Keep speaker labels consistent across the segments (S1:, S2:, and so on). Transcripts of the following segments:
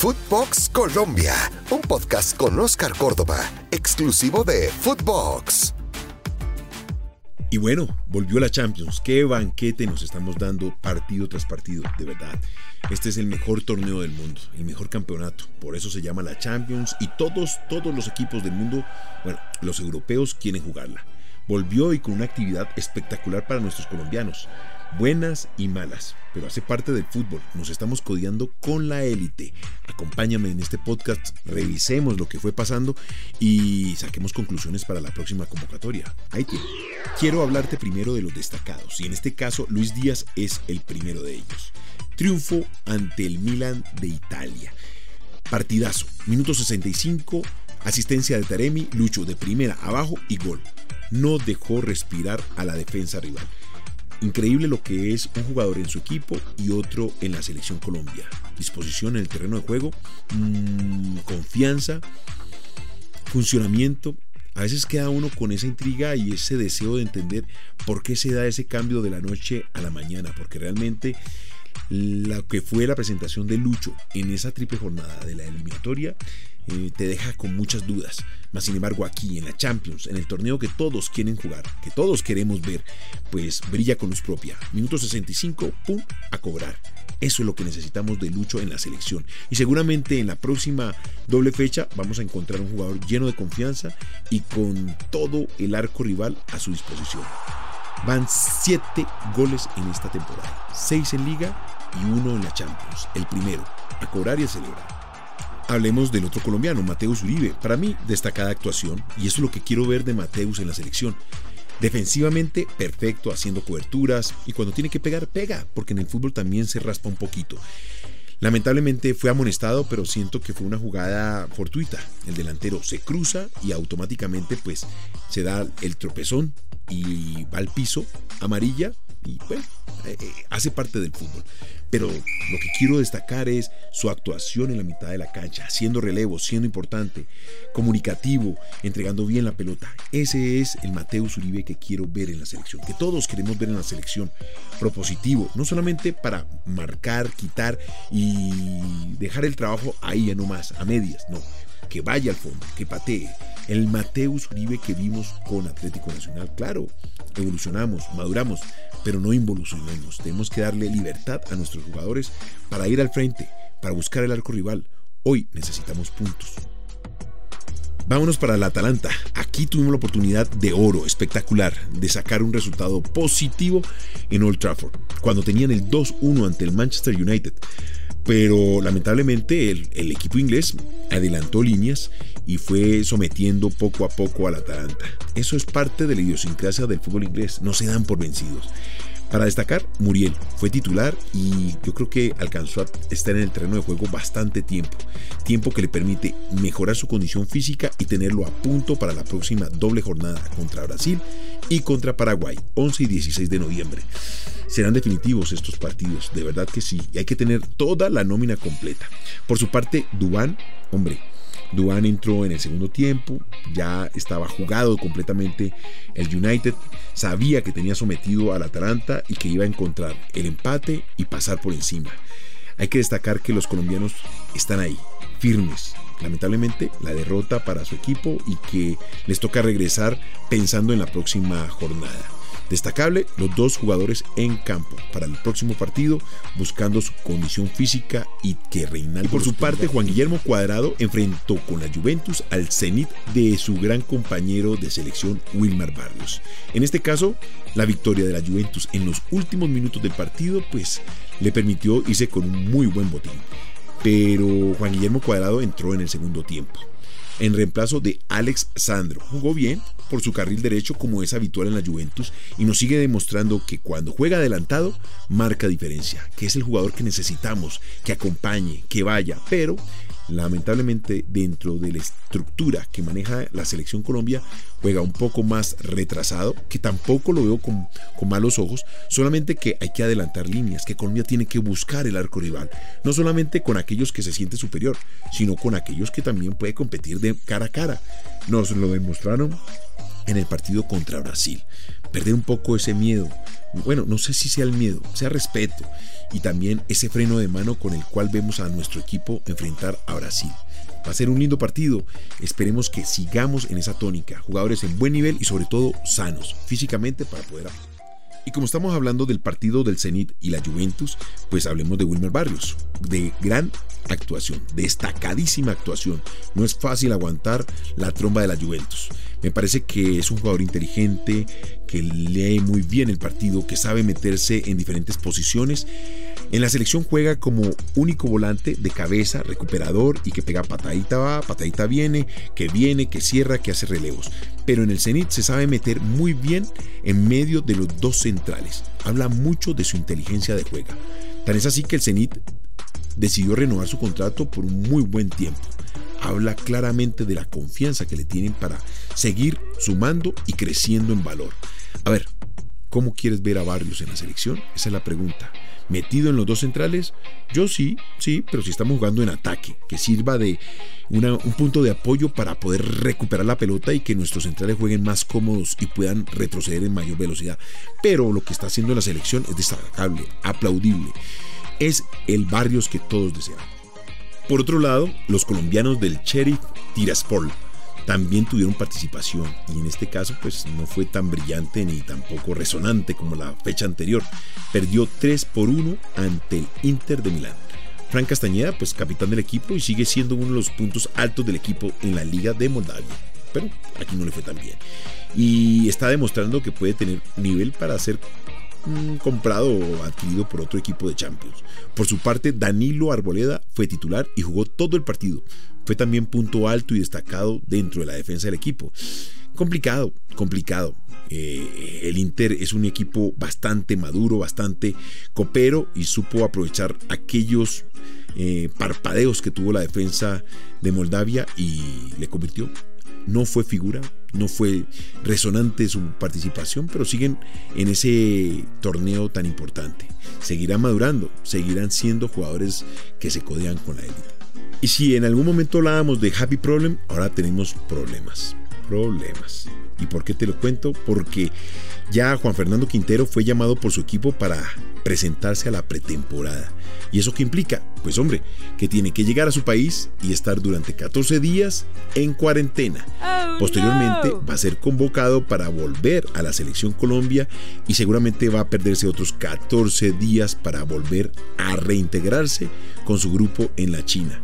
S1: Footbox Colombia, un podcast con Oscar Córdoba, exclusivo de Footbox.
S2: Y bueno, volvió la Champions. Qué banquete nos estamos dando partido tras partido, de verdad. Este es el mejor torneo del mundo, el mejor campeonato. Por eso se llama la Champions y todos, todos los equipos del mundo, bueno, los europeos quieren jugarla. Volvió y con una actividad espectacular para nuestros colombianos buenas y malas, pero hace parte del fútbol. Nos estamos codiando con la élite. Acompáñame en este podcast, revisemos lo que fue pasando y saquemos conclusiones para la próxima convocatoria. Ahí tiene. Quiero hablarte primero de los destacados y en este caso Luis Díaz es el primero de ellos. Triunfo ante el Milan de Italia. Partidazo, minuto 65, asistencia de Taremi, Lucho de primera abajo y gol. No dejó respirar a la defensa rival. Increíble lo que es un jugador en su equipo y otro en la selección Colombia. Disposición en el terreno de juego, mm, confianza, funcionamiento. A veces queda uno con esa intriga y ese deseo de entender por qué se da ese cambio de la noche a la mañana, porque realmente lo que fue la presentación de Lucho en esa triple jornada de la eliminatoria eh, te deja con muchas dudas. Mas sin embargo aquí en la Champions, en el torneo que todos quieren jugar, que todos queremos ver, pues brilla con luz propia. Minuto 65, ¡pum! a cobrar. Eso es lo que necesitamos de Lucho en la selección. Y seguramente en la próxima doble fecha vamos a encontrar un jugador lleno de confianza y con todo el arco rival a su disposición. Van 7 goles en esta temporada, 6 en liga y 1 en la Champions. El primero, a cobrar y a celebrar. Hablemos del otro colombiano, Mateus Uribe. Para mí, destacada actuación, y eso es lo que quiero ver de Mateus en la selección. Defensivamente, perfecto, haciendo coberturas, y cuando tiene que pegar, pega, porque en el fútbol también se raspa un poquito. Lamentablemente fue amonestado, pero siento que fue una jugada fortuita. El delantero se cruza y automáticamente pues se da el tropezón y va al piso, amarilla, y bueno, eh, eh, hace parte del fútbol. Pero lo que quiero destacar es su actuación en la mitad de la cancha, haciendo relevos, siendo importante, comunicativo, entregando bien la pelota. Ese es el Mateus Uribe que quiero ver en la selección, que todos queremos ver en la selección. Propositivo, no solamente para marcar, quitar y dejar el trabajo ahí a no más, a medias, no que vaya al fondo, que patee. El Mateus Uribe que vimos con Atlético Nacional, claro, evolucionamos, maduramos, pero no involucionemos. Tenemos que darle libertad a nuestros jugadores para ir al frente, para buscar el arco rival. Hoy necesitamos puntos. Vámonos para el Atalanta. Aquí tuvimos la oportunidad de oro espectacular de sacar un resultado positivo en Old Trafford, cuando tenían el 2-1 ante el Manchester United pero lamentablemente el, equipo inglés adelantó líneas y fue sometiendo poco a poco al Atalanta. Eso es parte de la idiosincrasia del fútbol inglés, no se dan por vencidos. Para destacar, Muriel fue titular y yo creo que alcanzó a estar en el terreno de juego bastante tiempo. Tiempo que le permite mejorar su condición física y tenerlo a punto para la próxima doble jornada contra Brasil y contra Paraguay, 11 y 16 de noviembre. Serán definitivos estos partidos, de verdad que sí, y hay que tener toda la nómina completa. Por su parte, Dubán, hombre, Duan entró en el segundo tiempo, ya estaba jugado completamente el United, sabía que tenía sometido al Atalanta y que iba a encontrar el empate y pasar por encima. Hay que destacar que los colombianos están ahí, firmes. Lamentablemente la derrota para su equipo y que les toca regresar pensando en la próxima jornada. Destacable los dos jugadores en campo para el próximo partido, buscando su condición física y que Reinaldo. Por su parte, Juan Guillermo Cuadrado enfrentó con la Juventus al Zenit de su gran compañero de selección Wilmar Barrios. En este caso, la victoria de la Juventus en los últimos minutos del partido, pues le permitió irse con un muy buen botín. Pero Juan Guillermo Cuadrado entró en el segundo tiempo en reemplazo de Alex Sandro. Jugó bien por su carril derecho como es habitual en la Juventus y nos sigue demostrando que cuando juega adelantado marca diferencia, que es el jugador que necesitamos, que acompañe, que vaya, pero lamentablemente dentro de la estructura que maneja la selección Colombia juega un poco más retrasado, que tampoco lo veo con, con, malos ojos, solamente que hay que adelantar líneas, que Colombia tiene que buscar el arco rival, no solamente con aquellos que se siente superior, sino con aquellos que también puede competir de cara a cara. Nos lo demostraron en el partido contra Brasil. Perder un poco ese miedo. Bueno, no sé si sea el miedo, sea respeto y también ese freno de mano con el cual vemos a nuestro equipo enfrentar a Brasil. Va a ser un lindo partido. Esperemos que sigamos en esa tónica. Jugadores en buen nivel y sobre todo sanos físicamente para poder y como estamos hablando del partido del Zenit y la Juventus, pues hablemos de Wilmer Barrios, de gran actuación, destacadísima actuación. No es fácil aguantar la tromba de la Juventus. Me parece que es un jugador inteligente, que lee muy bien el partido, que sabe meterse en diferentes posiciones. En la selección juega como único volante de cabeza, recuperador y que pega patadita va, patadita viene, que viene, que cierra, que hace relevos. Pero en el Zenit se sabe meter muy bien en medio de los dos centrales. Habla mucho de su inteligencia de juega. Tan es así que el Zenit decidió renovar su contrato por un muy buen tiempo habla claramente de la confianza que le tienen para seguir sumando y creciendo en valor. A ver, ¿cómo quieres ver a Barrios en la selección? Esa es la pregunta. ¿Metido en los dos centrales? Yo sí, sí, pero si estamos jugando en ataque, que sirva de un punto de apoyo para poder recuperar la pelota y que nuestros centrales jueguen más cómodos y puedan retroceder en mayor velocidad. Pero lo que está haciendo la selección es destacable, aplaudible. Es el Barrios que todos deseamos. Por otro lado, los colombianos del Sheriff Tiraspol también tuvieron participación y en este caso pues no fue tan brillante ni tampoco resonante como la fecha anterior. Perdió 3 por 1 ante el Inter de Milán. Frank Castañeda pues capitán del equipo y sigue siendo uno de los puntos altos del equipo en la Liga de Moldavia. Pero aquí no le fue tan bien. Y está demostrando que puede tener nivel para ser comprado o adquirido por otro equipo de Champions. Por su parte, Danilo Arboleda fue titular y jugó todo el partido. Fue también punto alto y destacado dentro de la defensa del equipo. Complicado, complicado. Eh, el Inter es un equipo bastante maduro, bastante copero y supo aprovechar aquellos eh, parpadeos que tuvo la defensa de Moldavia y le convirtió no fue figura, no fue resonante su participación, pero siguen en ese torneo tan importante. Seguirán madurando, seguirán siendo jugadores que se codean con la élite. Y si en algún momento hablábamos de happy problem, ahora tenemos problemas. Problemas. ¿Y por qué te lo cuento? Porque ya Juan Fernando Quintero fue llamado por su equipo para presentarse a la pretemporada. ¿Y eso qué implica? Pues hombre, que tiene que llegar a su país y estar durante 14 días en cuarentena. Oh, Posteriormente va a ser convocado para volver a la selección Colombia y seguramente va a perderse otros 14 días para volver a reintegrarse con su grupo en la China.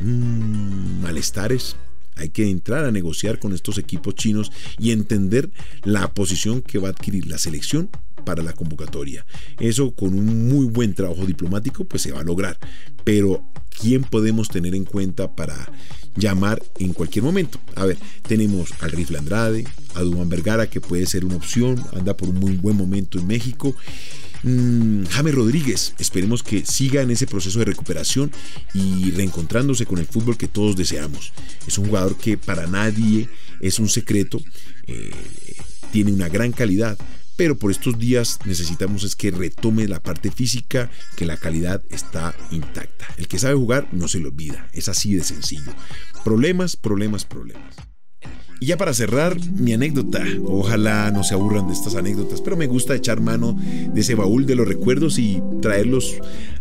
S2: Mm, malestares. Hay que entrar a negociar con estos equipos chinos y entender la posición que va a adquirir la selección para la convocatoria. Eso con un muy buen trabajo diplomático pues se va a lograr. Pero ¿quién podemos tener en cuenta para llamar en cualquier momento? A ver, tenemos al Rifle Andrade, a Duan Vergara que puede ser una opción, anda por un muy buen momento en México. Mm, James Rodríguez, esperemos que siga en ese proceso de recuperación y reencontrándose con el fútbol que todos deseamos. Es un jugador que para nadie es un secreto, eh, tiene una gran calidad, pero por estos días necesitamos es que retome la parte física, que la calidad está intacta. El que sabe jugar no se lo olvida, es así de sencillo. Problemas, problemas, problemas. Y ya para cerrar, mi anécdota. Ojalá no se aburran de estas anécdotas, pero me gusta echar mano de ese baúl de los recuerdos y traerlos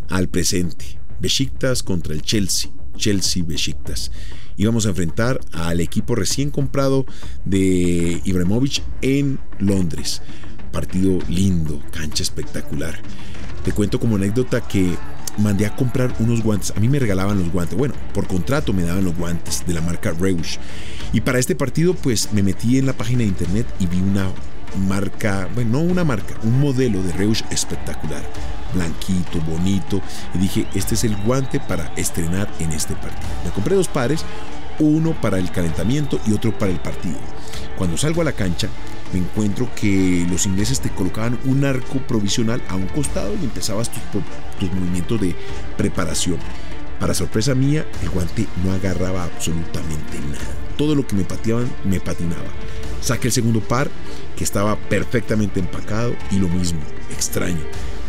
S2: al presente. Besiktas contra el Chelsea. Chelsea Besiktas. Íbamos a enfrentar al equipo recién comprado de Ibrahimovic en Londres. Partido lindo, cancha espectacular. Te cuento como anécdota que mandé a comprar unos guantes. A mí me regalaban los guantes. Bueno, por contrato me daban los guantes de la marca Reusch. Y para este partido, pues me metí en la página de internet y vi una marca, bueno, no una marca, un modelo de Reusch espectacular. Blanquito, bonito. Y dije, este es el guante para estrenar en este partido. Me compré dos pares, uno para el calentamiento y otro para el partido. Cuando salgo a la cancha, me encuentro que los ingleses te colocaban un arco provisional a un costado y empezabas tus, tus movimientos de preparación. Para sorpresa mía, el guante no agarraba absolutamente nada. Todo lo que me pateaban me patinaba. Saqué el segundo par, que estaba perfectamente empacado, y lo mismo, extraño.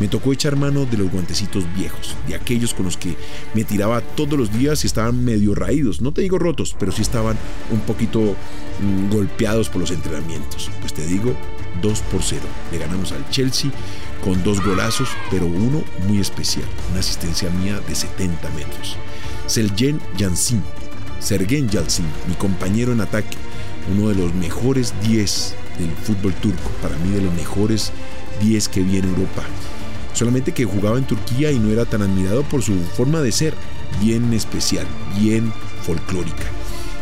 S2: Me tocó echar mano de los guantecitos viejos, de aquellos con los que me tiraba todos los días y estaban medio raídos. No te digo rotos, pero sí estaban un poquito mm, golpeados por los entrenamientos. Pues te digo, 2 por 0. Le ganamos al Chelsea con dos golazos, pero uno muy especial, una asistencia mía de 70 metros. Selgen Jansin, Sergen Yalcin, mi compañero en ataque, uno de los mejores 10 del fútbol turco, para mí de los mejores 10 que vi en Europa. Solamente que jugaba en Turquía y no era tan admirado por su forma de ser, bien especial, bien folclórica.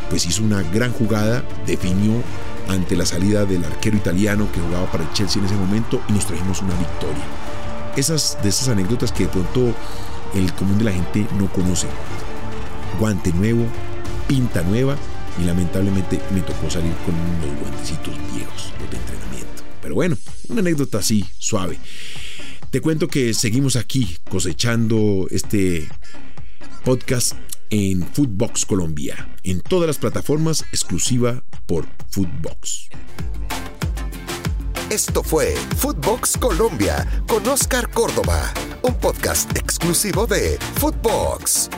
S2: Pues hizo una gran jugada, definió ante la salida del arquero italiano que jugaba para el Chelsea en ese momento y nos trajimos una victoria. Esas de esas anécdotas que de pronto el común de la gente no conoce. Guante nuevo, pinta nueva y lamentablemente me tocó salir con unos guantecitos viejos, de entrenamiento. Pero bueno, una anécdota así, suave. Te cuento que seguimos aquí cosechando este podcast en Foodbox Colombia, en todas las plataformas exclusiva por Foodbox.
S1: Esto fue Foodbox Colombia con Oscar Córdoba, un podcast exclusivo de Foodbox.